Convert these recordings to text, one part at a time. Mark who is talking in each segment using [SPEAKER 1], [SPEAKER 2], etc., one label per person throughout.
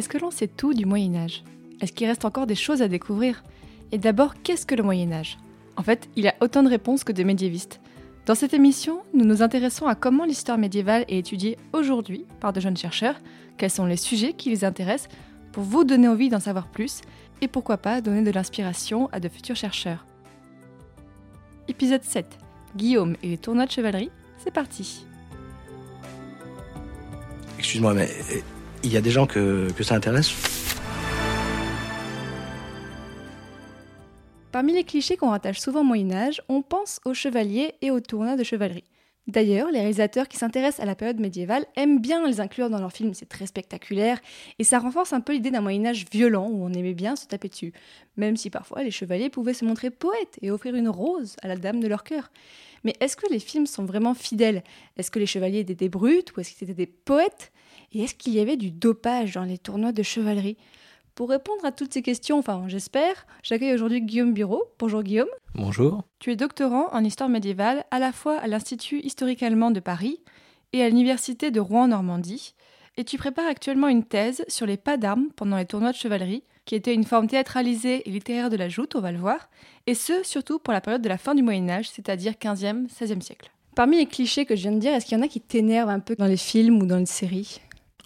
[SPEAKER 1] Est-ce que l'on sait tout du Moyen Âge? Est-ce qu'il reste encore des choses à découvrir? Et d'abord, qu'est-ce que le Moyen Âge? En fait, il y a autant de réponses que de médiévistes. Dans cette émission, nous nous intéressons à comment l'histoire médiévale est étudiée aujourd'hui par de jeunes chercheurs, quels sont les sujets qui les intéressent, pour vous donner envie d'en savoir plus, et pourquoi pas donner de l'inspiration à de futurs chercheurs. Épisode 7. Guillaume et les tournois de chevalerie, c'est parti.
[SPEAKER 2] Excuse-moi, mais euh, il y a des gens que, ça intéresse
[SPEAKER 1] Parmi les clichés qu'on rattache souvent au Moyen Âge, on pense aux chevaliers et aux tournois de chevalerie. D'ailleurs, les réalisateurs qui s'intéressent à la période médiévale aiment bien les inclure dans leurs films, c'est très spectaculaire, et ça renforce un peu l'idée d'un Moyen Âge violent où on aimait bien se taper dessus, même si parfois les chevaliers pouvaient se montrer poètes et offrir une rose à la dame de leur cœur. Mais est-ce que les films sont vraiment fidèles? Est-ce que les chevaliers étaient des brutes ou est-ce qu'ils étaient des poètes? Et est-ce qu'il y avait du dopage dans les tournois de chevalerie? Pour répondre à toutes ces questions, enfin j'espère, j'accueille aujourd'hui Guillaume Bureau. Bonjour Guillaume.
[SPEAKER 2] Bonjour.
[SPEAKER 1] Tu es doctorant en histoire médiévale à la fois à l'Institut historique allemand de Paris et à l'Université de Rouen-Normandie, et tu prépares actuellement une thèse sur les pas d'armes pendant les tournois de chevalerie, qui était une forme théâtralisée et littéraire de la joute, on va le voir, et ce surtout pour la période de la fin du Moyen Âge, c'est-à-dire 15e, 16e siècle. Parmi les clichés que je viens de dire, est-ce qu'il y en a qui t'énervent un peu dans les films ou dans les séries?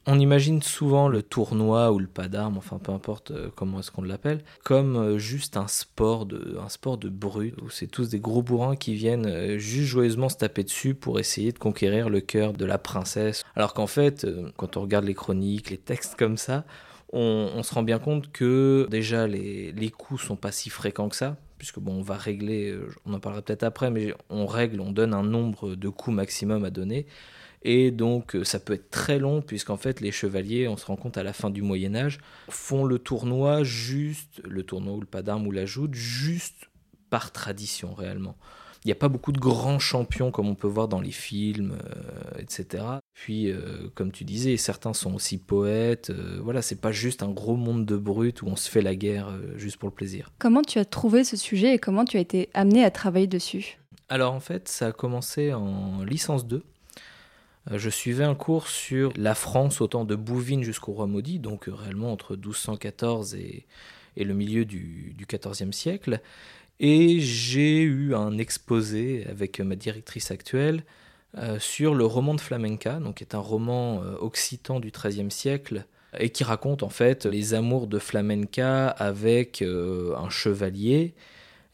[SPEAKER 3] On imagine souvent le tournoi ou le pas d'armes, enfin peu importe euh, comment est-ce qu'on l'appelle, comme euh, juste un sport de, un sport de brut, où c'est tous des gros bourrins qui viennent euh, juste joyeusement se taper dessus pour essayer de conquérir le cœur de la princesse. Alors qu'en fait, quand on regarde les chroniques, les textes comme ça, on, se rend bien compte que déjà les, les coups sont pas si fréquents que ça, puisque bon, on va régler, on en parlera peut-être après, mais on règle, on donne un nombre de coups maximum à donner. Et donc euh, ça peut être très long puisqu'en fait les chevaliers, on se rend compte à la fin du Moyen Âge, font le tournoi juste, le tournoi ou le pas d'armes ou la joute, juste par tradition réellement. Il n'y a pas beaucoup de grands champions comme on peut voir dans les films, euh, etc. Puis, euh, comme tu disais, certains sont aussi poètes. voilà, c'est pas juste un gros monde de brutes où on se fait la guerre juste pour le plaisir.
[SPEAKER 1] Comment tu as trouvé ce sujet et comment tu as été amené à travailler dessus?
[SPEAKER 3] Alors en fait, ça a commencé en licence 2 euh, je suivais un cours sur la France au temps de Bouvines jusqu'au roi maudit, donc euh, réellement entre 1214 et, le milieu du, XIVe siècle. Et j'ai eu un exposé avec ma directrice actuelle euh, sur le roman de Flamenca, donc qui est un roman occitan du XIIIe siècle et qui raconte en fait les amours de Flamenca avec un chevalier euh,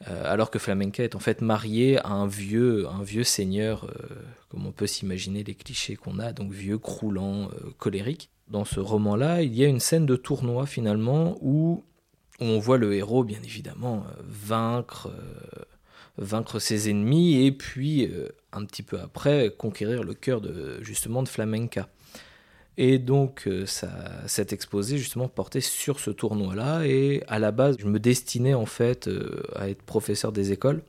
[SPEAKER 3] alors que Flamenca est en fait marié à un vieux, un vieux seigneur, euh, comme on peut s'imaginer les clichés qu'on a, donc vieux, croulant, euh, colérique. Dans ce roman-là, il y a une scène de tournoi finalement où, on voit le héros, bien évidemment, vaincre, vaincre ses ennemis et puis, un petit peu après, conquérir le cœur de, justement de Flamenca. Et donc, euh, ça, cet exposé, justement, portait sur ce tournoi-là. Et à la base, je me destinais, en fait, euh, à être professeur des écoles.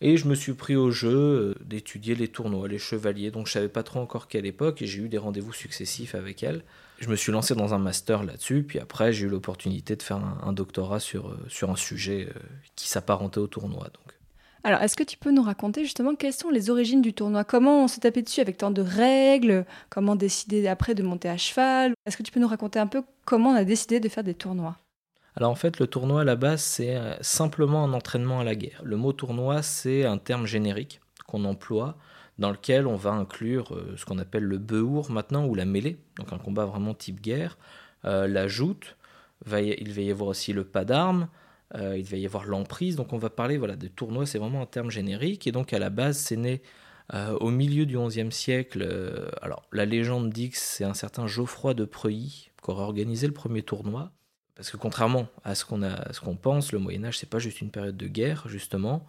[SPEAKER 3] Et je me suis pris au jeu euh, d'étudier les tournois, les chevaliers. Donc, je savais pas trop encore quelle époque. Et j'ai eu des rendez-vous successifs avec elle. Je me suis lancé dans un master là-dessus. Puis après, j'ai eu l'opportunité de faire un, doctorat sur, sur un sujet qui s'apparentait au tournoi.
[SPEAKER 1] Alors, est-ce que tu peux nous raconter justement quelles sont les origines du tournoi? Comment on s'est tapé dessus avec tant de règles? Comment décider après de monter à cheval? Est-ce que tu peux nous raconter un peu comment on a décidé de faire des tournois?
[SPEAKER 3] Alors en fait, le tournoi à la base, c'est euh, simplement un entraînement à la guerre. Le mot tournoi, c'est un terme générique qu'on emploie dans lequel on va inclure euh, ce qu'on appelle le beur maintenant ou la mêlée, donc un combat vraiment type guerre, euh, la joute, il va y avoir aussi le pas d'armes, il va y avoir l'emprise. Donc on va parler voilà, de tournois, c'est vraiment un terme générique. Et donc à la base, c'est né euh, au milieu du XIe siècle. Euh, alors la légende dit que c'est un certain Geoffroy de Preuilly qui aurait organisé le premier tournoi. Parce que contrairement à ce qu'on qu'on pense, le Moyen Âge, c'est pas juste une période de guerre, justement.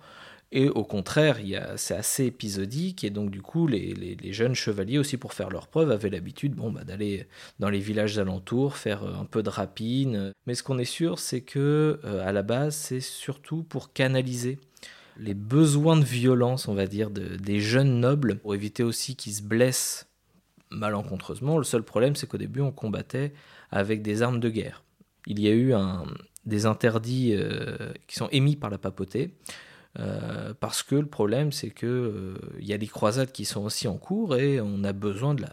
[SPEAKER 3] Et au contraire, c'est assez épisodique, et donc du coup, les jeunes chevaliers aussi, pour faire leurs preuves, avaient l'habitude bon, bah, d'aller dans les villages alentours, faire euh, un peu de rapine. Mais ce qu'on est sûr, c'est que euh, à la base, c'est surtout pour canaliser les besoins de violence, on va dire, de- des jeunes nobles, pour éviter aussi qu'ils se blessent malencontreusement. Le seul problème, c'est qu'au début, on combattait avec des armes de guerre. Il y a eu un- des interdits euh, qui sont émis par la papauté, euh, parce que le problème, c'est que euh, y a des croisades qui sont aussi en cours et on a besoin de,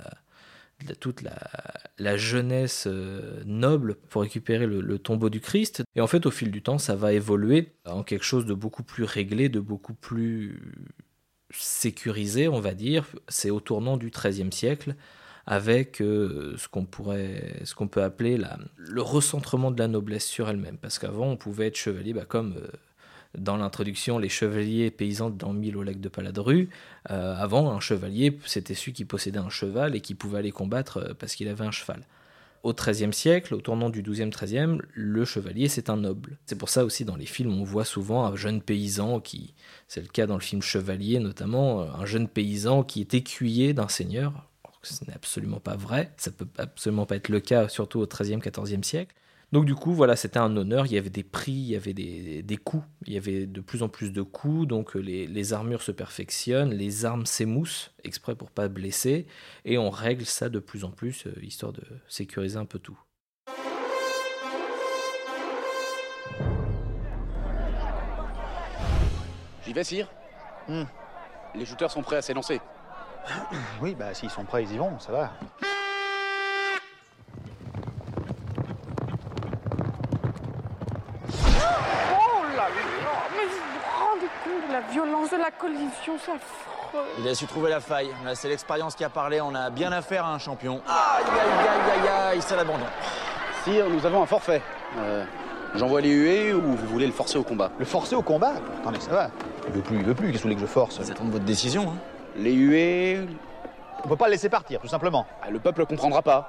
[SPEAKER 3] toute la, jeunesse euh, noble pour récupérer le, tombeau du Christ. Et en fait, au fil du temps, ça va évoluer en quelque chose de beaucoup plus réglé, de beaucoup plus sécurisé, on va dire. C'est au tournant du XIIIe siècle avec euh, ce qu'on pourrait, ce qu'on peut appeler le recentrement de la noblesse sur elle-même. Parce qu'avant, on pouvait être chevalier, bah, comme dans l'introduction, les chevaliers paysans dans Mille au lac de Paladru. Euh, avant, un chevalier, c'était celui qui possédait un cheval et qui pouvait aller combattre euh, parce qu'il avait un cheval. Au XIIIe siècle, au tournant du XIIe, XIIIe, le chevalier, c'est un noble. C'est pour ça aussi, dans les films, on voit souvent un jeune paysan qui, c'est le cas dans le film Chevalier notamment, euh, un jeune paysan qui est écuyer d'un seigneur. Ce n'est absolument pas vrai, ça peut absolument pas être le cas, surtout au XIIIe, XIVe siècle. Donc du coup, voilà, c'était un honneur, il y avait des prix, il y avait des, des coups, il y avait de plus en plus de coups, donc euh, les, les armures se perfectionnent, les armes s'émoussent, exprès pour pas blesser, et on règle ça de plus en plus, euh, histoire de sécuriser un peu tout.
[SPEAKER 4] J'y vais, sire
[SPEAKER 5] Hmm.
[SPEAKER 4] Les shooters sont prêts à s'élancer.
[SPEAKER 5] Oui, bah s'ils sont prêts, ils y vont, ça va.
[SPEAKER 6] Oh là là Mais vous vous rendez compte de la violence de la collision, c'est affreux
[SPEAKER 7] Il a su trouver la faille. Là, C'est l'expérience qui a parlé. On a bien affaire à un champion. Aïe, aïe, aïe, aïe, aïe, c'est l'abandon.
[SPEAKER 4] Sire, nous avons un forfait. Euh, J'envoie les huées ou vous voulez le forcer au combat?
[SPEAKER 5] Le forcer au combat? Attendez, ça va. Il veut plus, il veut plus, qu'est-ce que vous voulez que je force?
[SPEAKER 7] Ils attendent votre décision. Hein.
[SPEAKER 4] Les huées,
[SPEAKER 5] On peut pas le laisser partir, tout simplement.
[SPEAKER 4] ah, le peuple comprendra pas.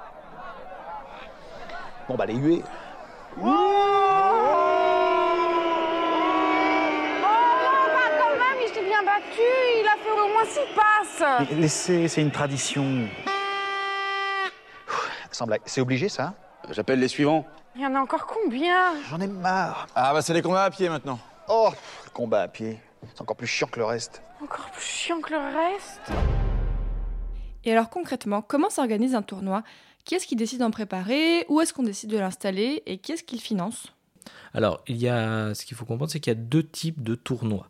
[SPEAKER 5] Bon bah les huées.
[SPEAKER 6] Moins six passes
[SPEAKER 5] Mais Laissez, c'est une tradition. Sans blague, c'est obligé ça
[SPEAKER 4] J'appelle les suivants.
[SPEAKER 6] Il y en a encore combien?
[SPEAKER 5] J'en ai marre.
[SPEAKER 7] Ah, bah, c'est les combats à pied maintenant.
[SPEAKER 5] Oh, le combat à pied. C'est encore plus chiant que le reste.
[SPEAKER 6] Encore plus chiant que le reste?
[SPEAKER 1] Et alors concrètement, comment s'organise un tournoi? Qui est-ce qui décide d'en préparer? Où est-ce qu'on décide de l'installer? Et qui est-ce qui le finance?
[SPEAKER 3] Alors, il y a, ce qu'il faut comprendre, c'est qu'il y a deux types de tournois.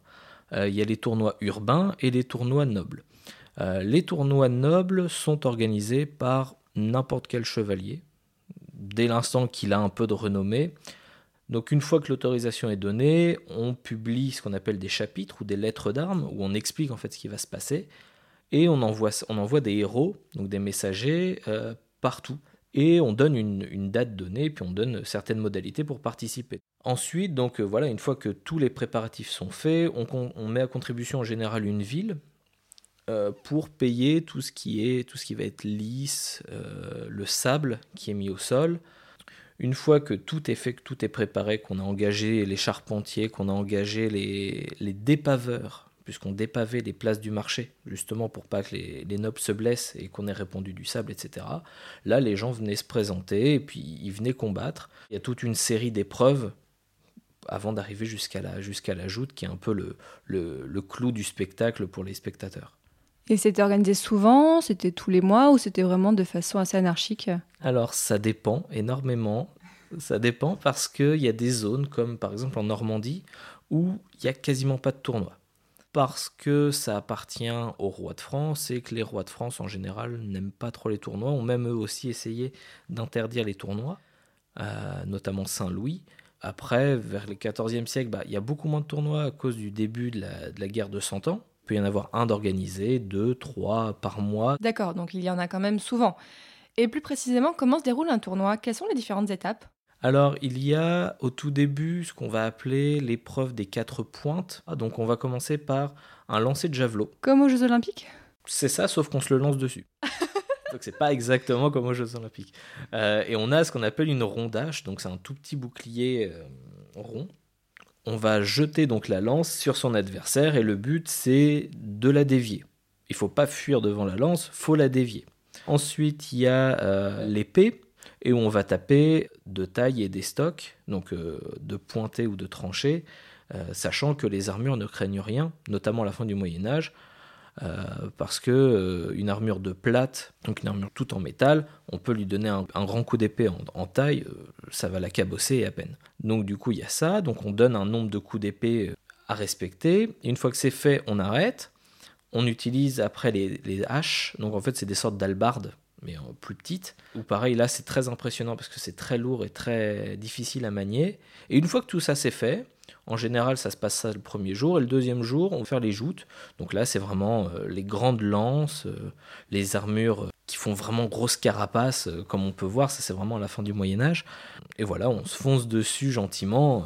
[SPEAKER 3] Euh, il y a les tournois urbains et les tournois nobles. Euh, les tournois nobles sont organisés par n'importe quel chevalier, dès l'instant qu'il a un peu de renommée. Donc une fois que l'autorisation est donnée, on publie ce qu'on appelle des chapitres ou des lettres d'armes, où on explique en fait ce qui va se passer, et on envoie, des héros, donc des messagers, euh, partout. Et on donne une, date donnée, puis on donne certaines modalités pour participer. Ensuite, donc euh, voilà, une fois que tous les préparatifs sont faits, on met à contribution en général une ville euh, pour payer tout ce qui est tout ce qui va être lisse, euh, le sable qui est mis au sol. Une fois que tout est fait, que tout est préparé, qu'on a engagé les charpentiers, qu'on a engagé les, les dépaveurs, puisqu'on dépavait les places du marché, justement pour pas que les, les nobles se blessent et qu'on ait répandu du sable, etc. Là, les gens venaient se présenter et puis ils venaient combattre. Il y a toute une série d'épreuves avant d'arriver jusqu'à la, jusqu'à la joute, qui est un peu le, le, le clou du spectacle pour les spectateurs.
[SPEAKER 1] Et c'était organisé souvent C'était tous les mois Ou c'était vraiment de façon assez anarchique?
[SPEAKER 3] Alors, ça dépend énormément. Ça dépend parce qu'il y a des zones, comme par exemple en Normandie, où il n'y a quasiment pas de tournoi. Parce que ça appartient aux rois de France et que les rois de France, en général, n'aiment pas trop les tournois, ont même eux aussi essayé d'interdire les tournois, euh, notamment Saint-Louis. Après, vers le XIVe siècle, bah, il y a beaucoup moins de tournois à cause du début de la, guerre de Cent Ans. Il peut y en avoir un d'organisé, deux, trois par mois.
[SPEAKER 1] D'accord, donc il y en a quand même souvent. Et plus précisément, comment se déroule un tournoi? Quelles sont les différentes étapes?
[SPEAKER 3] Alors, il y a au tout début ce qu'on va appeler l'épreuve des quatre pointes. Ah, Donc, on va commencer par un lancer de javelot.
[SPEAKER 1] Comme aux Jeux Olympiques?
[SPEAKER 3] C'est ça, sauf qu'on se le lance dessus. donc, c'est pas exactement comme aux Jeux Olympiques. Euh, et on a ce qu'on appelle une rondache. Donc, c'est un tout petit bouclier euh, rond. On va jeter donc la lance sur son adversaire et le but c'est de la dévier. Il faut pas fuir devant la lance, faut la dévier. Ensuite, il y a euh, l'épée et où on va taper de taille et des stocks, donc euh, de pointer ou de trancher, euh, sachant que les armures ne craignent rien, notamment à la fin du Moyen Âge, euh, parce que une armure de plate, donc une armure toute en métal, on peut lui donner un, grand coup d'épée en, taille, ça va la cabosser à peine. Donc du coup il y a ça, donc on donne un nombre de coups d'épée à respecter. Une fois que c'est fait, on arrête. On utilise après les, les haches, donc en fait c'est des sortes d'albardes mais en plus petite. Ou pareil, là, c'est très impressionnant parce que c'est très lourd et très difficile à manier. Et une fois que tout ça c'est fait, en général, ça se passe ça le premier jour. Et le deuxième jour, on va faire les joutes. Donc là, c'est vraiment euh, les grandes lances, euh, les armures euh, qui font vraiment grosse carapace, comme on peut voir. Ça, c'est vraiment la fin du Moyen-Âge. Et voilà, on se fonce dessus gentiment.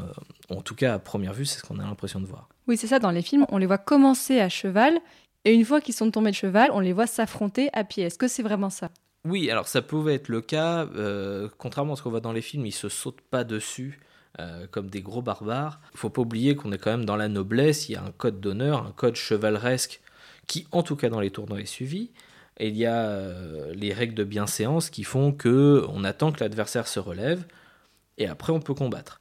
[SPEAKER 3] en tout cas, à première vue, c'est ce qu'on a l'impression de voir.
[SPEAKER 1] Oui, c'est ça. Dans les films, on les voit commencer à cheval et une fois qu'ils sont tombés de cheval, on les voit s'affronter à pied. Est-ce que c'est vraiment ça?
[SPEAKER 3] Oui, alors ça pouvait être le cas. Euh, contrairement à ce qu'on voit dans les films, ils se sautent pas dessus. Euh, comme des gros barbares. Il faut pas oublier qu'on est quand même dans la noblesse, il y a un code d'honneur, un code chevaleresque qui, en tout cas dans les tournois, est suivi. Et il y a euh, les règles de bienséance qui font que on attend que l'adversaire se relève et après on peut combattre.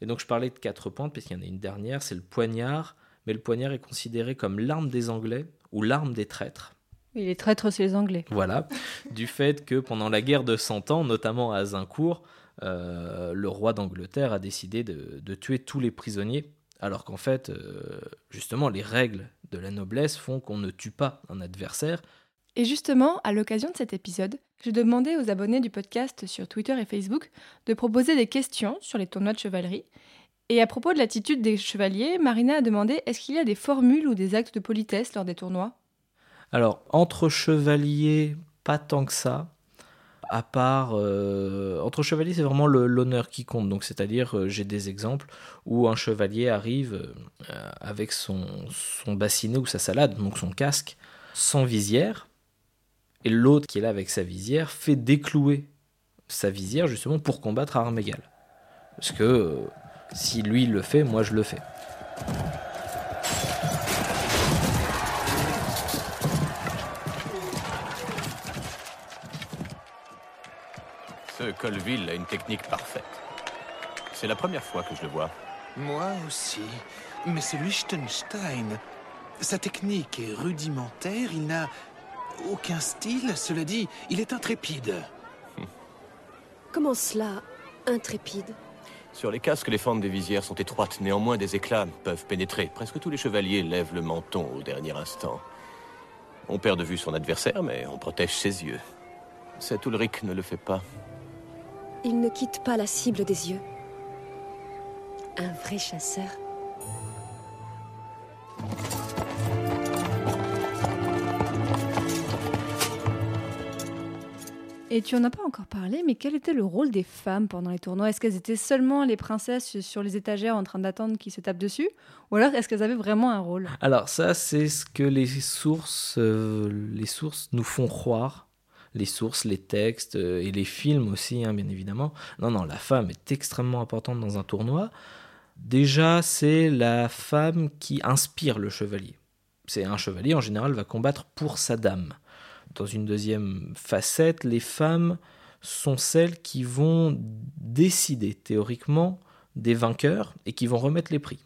[SPEAKER 3] Et donc je parlais de quatre pentes, parce qu'il y en a une dernière, c'est le poignard, mais le poignard est considéré comme l'arme des Anglais ou l'arme des traîtres.
[SPEAKER 1] Oui, les traîtres, c'est les Anglais.
[SPEAKER 3] Voilà, du fait que pendant la guerre de Cent Ans, notamment à Azincourt, euh, le roi d'Angleterre a décidé de, tuer tous les prisonniers, alors qu'en fait, euh, justement, les règles de la noblesse font qu'on ne tue pas un adversaire.
[SPEAKER 1] Et justement, à l'occasion de cet épisode, je demandais aux abonnés du podcast sur Twitter et Facebook de proposer des questions sur les tournois de chevalerie. Et à propos de l'attitude des chevaliers, Marina a demandé est-ce qu'il y a des formules ou des actes de politesse lors des tournois?
[SPEAKER 3] Alors, entre chevaliers, pas tant que ça. À part, euh, entre chevaliers, c'est vraiment l'honneur qui compte. Donc, c'est-à-dire, euh, j'ai des exemples où un chevalier arrive euh, avec son, son bassinet ou sa salade, donc son casque, sans visière, et l'autre qui est là avec sa visière fait déclouer sa visière justement pour combattre à armes égales. Parce que si lui le fait, moi je le fais.
[SPEAKER 8] Ce Colville a une technique parfaite. C'est la première fois que je le vois.
[SPEAKER 9] Moi aussi. Mais c'est Liechtenstein. Sa technique est rudimentaire, il n'a aucun style. Cela dit, il est intrépide.
[SPEAKER 10] Comment cela, intrépide?
[SPEAKER 8] Sur les casques, les fentes des visières sont étroites, néanmoins des éclats peuvent pénétrer. Presque tous les chevaliers lèvent le menton au dernier instant. On perd de vue son adversaire, mais on protège ses yeux. Cet Ulrich ne le fait pas.
[SPEAKER 10] Il ne quitte pas la cible des yeux. Un vrai chasseur.
[SPEAKER 1] Et tu en as pas encore parlé, mais quel était le rôle des femmes pendant les tournois? Est-ce qu'elles étaient seulement les princesses sur les étagères en train d'attendre qu'ils se tapent dessus? Ou alors est-ce qu'elles avaient vraiment un rôle?
[SPEAKER 3] Alors ça, c'est ce que les sources, euh, les sources nous font croire. Les sources, les textes euh, et les films aussi, hein, bien évidemment. Non, non, la femme est extrêmement importante dans un tournoi. Déjà, c'est la femme qui inspire le chevalier. C'est un chevalier, en général, va combattre pour sa dame dans une deuxième facette, les femmes sont celles qui vont décider théoriquement des vainqueurs et qui vont remettre les prix.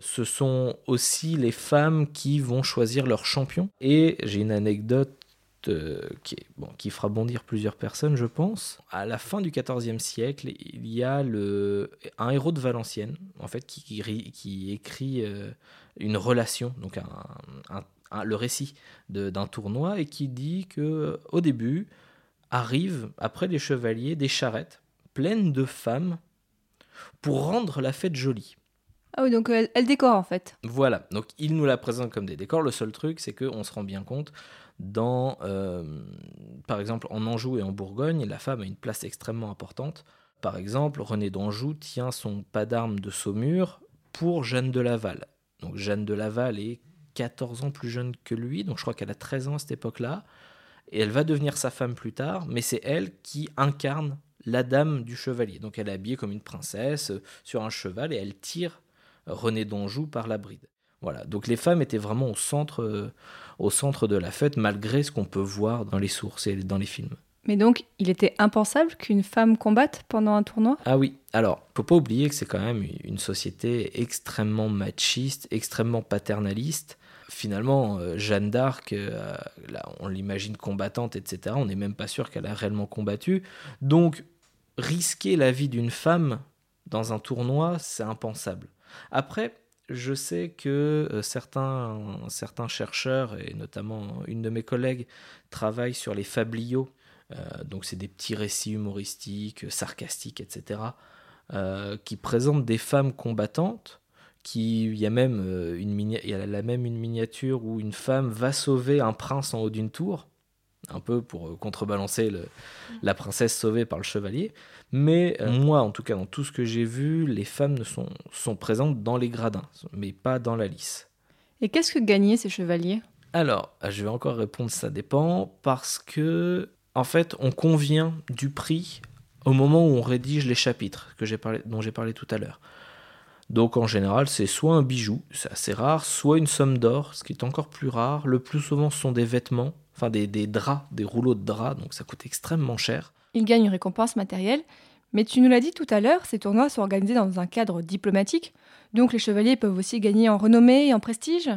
[SPEAKER 3] Ce sont aussi les femmes qui vont choisir leur champion. Et j'ai une anecdote euh, qui, bon, qui, fera bondir plusieurs personnes, je pense. À la fin du XIVe siècle, il y a le, un héros de Valenciennes, en fait, qui, qui, écrit euh, une relation, donc un, un, le récit d'un tournoi et qui dit que au début arrivent après les chevaliers des charrettes pleines de femmes pour rendre la fête jolie.
[SPEAKER 1] Ah oui, donc elle, décore en fait.
[SPEAKER 3] Voilà, donc il nous la présente comme des décors. Le seul truc, c'est qu'on se rend bien compte, dans, euh, par exemple, en Anjou et en Bourgogne, la femme a une place extrêmement importante. Par exemple, René d'Anjou tient son pas d'armes de Saumur pour Jeanne de Laval. Donc Jeanne de Laval est 14 ans plus jeune que lui, donc je crois qu'elle a 13 ans à cette époque-là, et elle va devenir sa femme plus tard, mais c'est elle qui incarne la dame du chevalier. Donc elle est habillée comme une princesse euh, sur un cheval et elle tire René d'Anjou par la bride. Voilà, donc les femmes étaient vraiment au centre, euh, au centre de la fête, malgré ce qu'on peut voir dans les sources et dans les films.
[SPEAKER 1] Mais donc, il était impensable qu'une femme combatte pendant un tournoi?
[SPEAKER 3] Ah oui, alors, faut pas oublier que c'est quand même une société extrêmement machiste, extrêmement paternaliste. Finalement, euh, Jeanne d'Arc, euh, on l'imagine combattante, etc. On n'est même pas sûr qu'elle a réellement combattu. Donc, risquer la vie d'une femme dans un tournoi, c'est impensable. Après, je sais que euh, certains, certains chercheurs, et notamment une de mes collègues, travaillent sur les fabliaux. Donc c'est des petits récits humoristiques, sarcastiques, etc., qui présentent des femmes combattantes. Qui, il y a même une il y a la même une miniature où une femme va sauver un prince en haut d'une tour un peu pour contrebalancer le, la princesse sauvée par le chevalier. Mais euh, moi, en tout cas, dans tout ce que j'ai vu, les femmes ne sont, sont présentes dans les gradins, mais pas dans la lice.
[SPEAKER 1] Et qu'est-ce que gagnaient ces chevaliers?
[SPEAKER 3] Alors, ah, je vais encore répondre, ça dépend, parce que, en fait, on convient du prix au moment où on rédige les chapitres que parlé, dont j'ai parlé tout à l'heure. Donc en général, c'est soit un bijou, c'est assez rare, soit une somme d'or, ce qui est encore plus rare. Le plus souvent, ce sont des vêtements, enfin des, des draps, des rouleaux de draps, donc ça coûte extrêmement cher.
[SPEAKER 1] Il gagne une récompense matérielle, mais tu nous l'as dit tout à l'heure, ces tournois sont organisés dans un cadre diplomatique, donc les chevaliers peuvent aussi gagner en renommée et en prestige?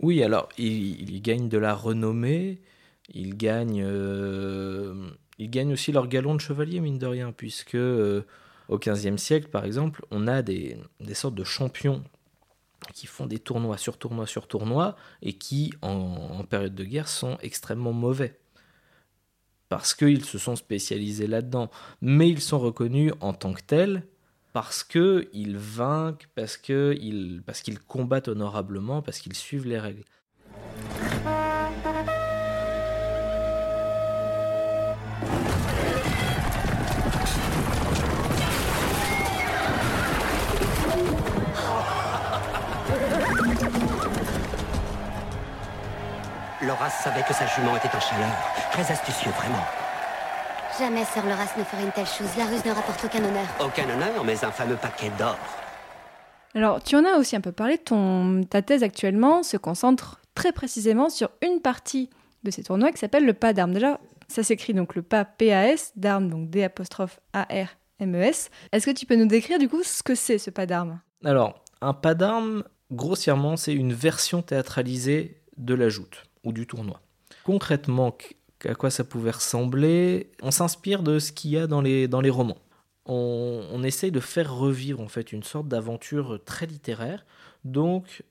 [SPEAKER 3] Oui, alors ils, ils gagnent de la renommée, ils gagnent, euh, ils gagnent aussi leur galon de chevalier, mine de rien, puisque euh, au XVe siècle, par exemple, on a des, sortes de champions qui font des tournois sur tournois sur tournois et qui, en, période de guerre, sont extrêmement mauvais parce qu'ils se sont spécialisés là-dedans, mais ils sont reconnus en tant que tels parce qu'ils vainquent, parce parce qu'ils combattent honorablement, parce qu'ils suivent les règles.
[SPEAKER 11] Laura savait que sa jument était en chaleur. Très astucieux, vraiment.
[SPEAKER 12] Jamais Sir Loras ne ferait une telle chose. La ruse ne rapporte aucun honneur.
[SPEAKER 11] Aucun honneur, mais un fameux paquet d'or.
[SPEAKER 1] Alors, tu en as aussi un peu parlé. Ton, ta thèse actuellement se concentre très précisément sur une partie de ces tournois qui s'appelle le pas d'armes. Déjà, ça s'écrit donc le pas PAS, d'armes, donc D apostrophe A-R-M-E-S. Est-ce que tu peux nous décrire du coup ce que c'est ce pas d'armes?
[SPEAKER 3] Alors, un pas d'armes, grossièrement, c'est une version théâtralisée de la joute ou du tournoi. Concrètement, à quoi ça pouvait ressembler? On s'inspire de ce qu'il y a dans les, romans. On, essaye de faire revivre en fait une sorte d'aventure très littéraire. Donc,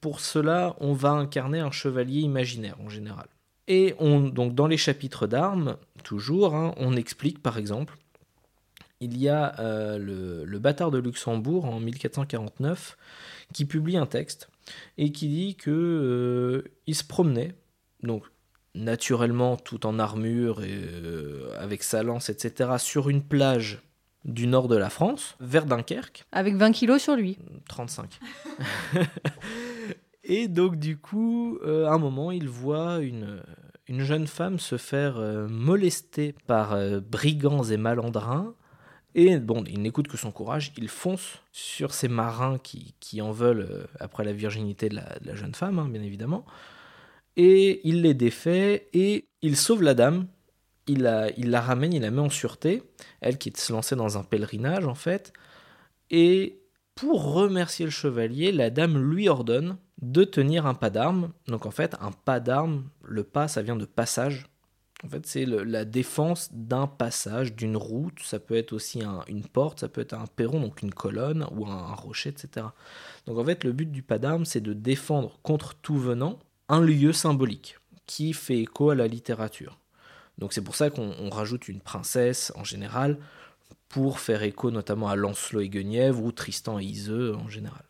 [SPEAKER 3] pour cela, on va incarner un chevalier imaginaire en général. Et on, donc dans les chapitres d'armes, toujours, hein, on explique par exemple, il y a euh, le, le bâtard de Luxembourg en 1449 qui publie un texte et qui dit que euh, il se promenait, donc naturellement tout en armure et euh, avec sa lance, etc., sur une plage du nord de la France, vers Dunkerque.
[SPEAKER 1] Avec 20 kilos sur lui.
[SPEAKER 3] 35. et donc du coup, euh, à un moment, il voit une, une jeune femme se faire molester par brigands et malandrins. Et bon, il n'écoute que son courage, il fonce sur ces marins qui, qui en veulent euh, après la virginité de la, jeune femme, hein, bien évidemment. Et il les défait et il sauve la dame. Il la, il la ramène, il la met en sûreté. Elle qui se lançait dans un pèlerinage, en fait. Et pour remercier le chevalier, la dame lui ordonne de tenir un pas d'armes. Donc en fait, un pas d'armes, le pas, ça vient de passage. En fait, c'est la défense d'un passage, d'une route. Ça peut être aussi un- une porte, ça peut être un perron, donc une colonne ou un, rocher, etc. Donc en fait, le but du pas d'armes, c'est de défendre contre tout venant un lieu symbolique qui fait écho à la littérature. Donc c'est pour ça qu'on on rajoute une princesse en général pour faire écho notamment à Lancelot et Guenièvre ou Tristan et Iseux en général.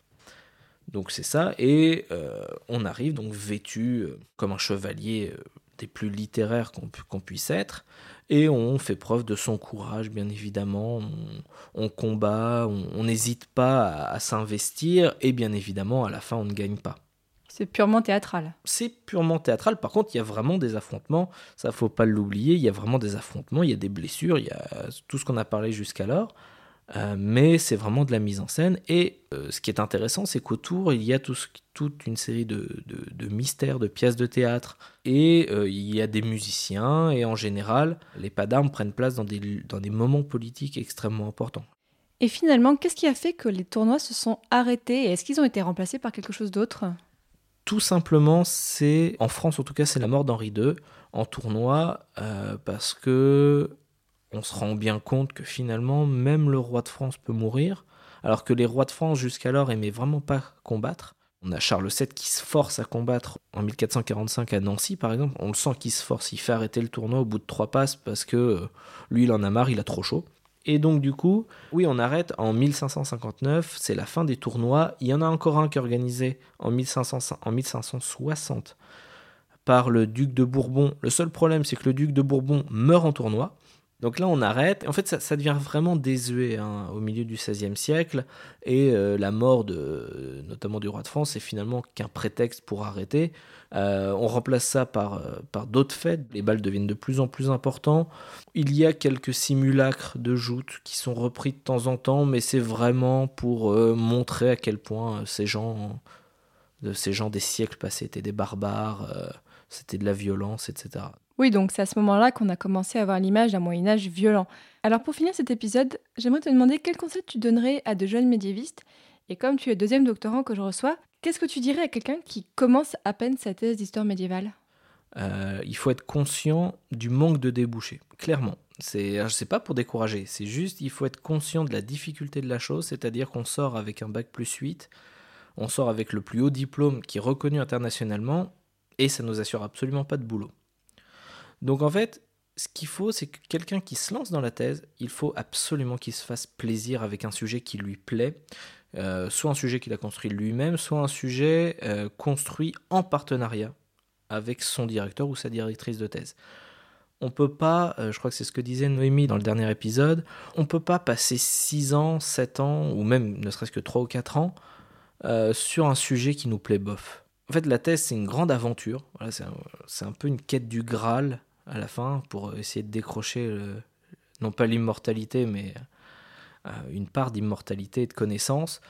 [SPEAKER 3] Donc c'est ça, et euh, on arrive donc vêtu euh, comme un chevalier euh, des plus littéraires qu'on pu- qu'on puisse être, et on fait preuve de son courage, bien évidemment, on, on combat, on on n'hésite pas à, à s'investir, et bien évidemment, à la fin, on ne gagne pas.
[SPEAKER 1] C'est purement théâtral.
[SPEAKER 3] C'est purement théâtral, par contre, il y a vraiment des affrontements, ça faut pas l'oublier, il y a vraiment des affrontements, il y a des blessures, il y a tout ce qu'on a parlé jusqu'alors. Euh, mais c'est vraiment de la mise en scène. Et euh, ce qui est intéressant, c'est qu'autour, il y a tout ce- toute une série de, de- de mystères, de pièces de théâtre. Et euh, il y a des musiciens. Et en général, les pas d'armes prennent place dans des, dans des moments politiques extrêmement importants.
[SPEAKER 1] Et finalement, qu'est-ce qui a fait que les tournois se sont arrêtés et est-ce qu'ils ont été remplacés par quelque chose d'autre?
[SPEAKER 3] Tout simplement, c'est, en France en tout cas, c'est la mort d'Henri II en tournoi, parce que on se rend bien compte que finalement, même le roi de France peut mourir, alors que les rois de France jusqu'alors aimaient vraiment pas combattre. On a Charles VII qui se force à combattre en 1445 à Nancy, par exemple. On le sent qu'il se force, il fait arrêter le tournoi au bout de trois passes parce que euh, lui, il en a marre, il a trop chaud. Et donc, du coup, oui, on arrête en 1559, c'est la fin des tournois. Il y en a encore un qui est organisé en, 1500 en 1560 par le duc de Bourbon. Le seul problème, c'est que le duc de Bourbon meurt en tournoi. Donc là, on arrête. En fait, ça, devient vraiment désuet hein, au milieu du XVIe siècle. Et euh, la mort, de, notamment du roi de France, c'est finalement qu'un prétexte pour arrêter. Euh, on remplace ça par, euh, d'autres fêtes. Les balles deviennent de plus en plus importants. Il y a quelques simulacres de joutes qui sont repris de temps en temps, mais c'est vraiment pour montrer à quel point ces gens, ces gens des siècles passés étaient des barbares, c'était de la violence, etc.
[SPEAKER 1] Oui, donc c'est à ce moment-là qu'on a commencé à avoir l'image d'un Moyen Âge violent. Alors pour finir cet épisode, j'aimerais te demander quel conseil tu donnerais à de jeunes médiévistes. Et comme tu es le deuxième doctorant que je reçois, qu'est-ce que tu dirais à quelqu'un qui commence à peine sa thèse d'histoire médiévale?
[SPEAKER 3] Euh, il faut être conscient du manque de débouchés, clairement. C'est, c'est pas pour décourager, c'est juste il faut être conscient de la difficulté de la chose, c'est-à-dire qu'on sort avec un bac plus 8, on sort avec le plus haut diplôme qui est reconnu internationalement, et ça nous assure absolument pas de boulot. Donc en fait, ce qu'il faut, c'est que quelqu'un qui se lance dans la thèse, il faut absolument qu'il se fasse plaisir avec un sujet qui lui plaît, euh, soit un sujet qu'il a construit lui-même, soit un sujet euh, construit en partenariat avec son directeur ou sa directrice de thèse. On peut pas, euh, je crois que c'est ce que disait Noémie dans le dernier épisode, on peut pas passer 6 ans, 7 ans, ou même ne serait-ce que 3 ou 4 ans, sur un sujet qui nous plaît bof. En fait, la thèse, c'est une grande aventure. Voilà, c'est un peu une quête du Graal à la fin pour essayer de décrocher, non pas l'immortalité, mais euh, une part d'immortalité et de connaissance.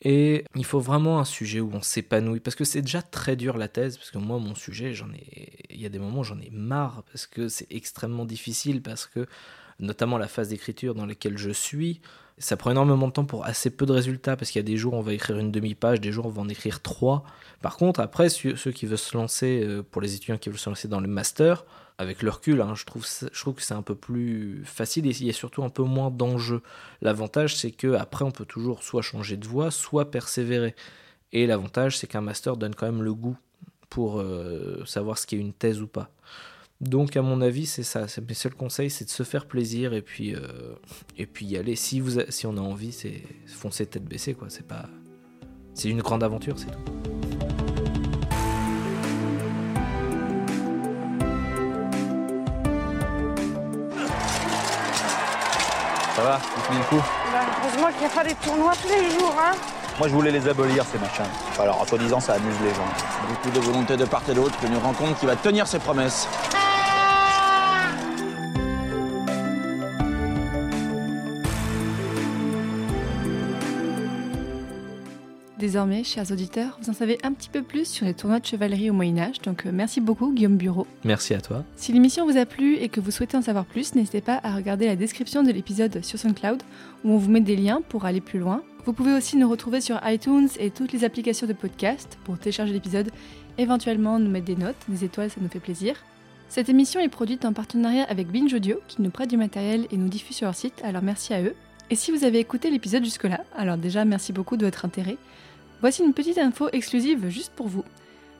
[SPEAKER 3] Et il faut vraiment un sujet où on s'épanouit, parce que c'est déjà très dur la thèse, parce que moi, mon sujet, j'en ai, il y a des moments j'en ai marre, parce que c'est extrêmement difficile, parce que notamment la phase d'écriture dans laquelle je suis, ça prend énormément de temps pour assez peu de résultats, parce qu'il y a des jours où on va écrire une demi-page, des jours on va en écrire trois. Par contre, après, ceux ceux qui veulent se lancer, euh, pour les étudiants qui veulent se lancer dans le master, avec le recul, hein, je, trouve, je trouve que c'est un peu plus facile et il y a surtout un peu moins d'enjeux. L'avantage, c'est que après, on peut toujours soit changer de voie, soit persévérer. Et l'avantage, c'est qu'un master donne quand même le goût pour euh, savoir ce qui est une thèse ou pas. Donc, à mon avis, c'est ça. Mes seuls conseils, c'est de se faire plaisir et puis, euh, et puis y aller. Si, vous si on a envie, c'est foncer tête baissée, quoi. C'est pas. C'est une grande aventure, c'est tout.
[SPEAKER 4] Ça va Tu finis le coup
[SPEAKER 6] Bah, heureusement qu'il n'y a pas des tournois tous les jours, hein.
[SPEAKER 4] Moi, je voulais les abolir, ces machins. Alors, en soi-disant, ça amuse les gens.
[SPEAKER 7] Beaucoup de volonté de part et d'autre, que nous rencontre qui va tenir ses promesses.
[SPEAKER 1] Désormais, chers auditeurs, vous en savez un petit peu plus sur les tournois de chevalerie au Moyen-Âge, donc euh, merci beaucoup Guillaume Bureau.
[SPEAKER 3] Merci à toi.
[SPEAKER 1] Si l'émission vous a plu et que vous souhaitez en savoir plus, n'hésitez pas à regarder la description de l'épisode sur SoundCloud où on vous met des liens pour aller plus loin. Vous pouvez aussi nous retrouver sur iTunes et toutes les applications de podcast pour télécharger l'épisode, éventuellement nous mettre des notes, des étoiles, ça nous fait plaisir. Cette émission est produite en partenariat avec Binge Audio qui nous prête du matériel et nous diffuse sur leur site, alors merci à eux. Et si vous avez écouté l'épisode jusque-là, alors déjà merci beaucoup de votre intérêt. Voici une petite info exclusive juste pour vous.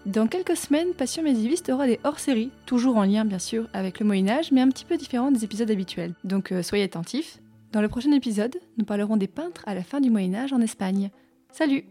[SPEAKER 1] Dans quelques semaines, Passion médiéviste aura des hors-séries, toujours en lien bien sûr avec le Moyen Âge, mais un petit peu différents des épisodes habituels. Donc euh, soyez attentifs. Dans le prochain épisode, nous parlerons des peintres à la fin du Moyen Âge en Espagne. Salut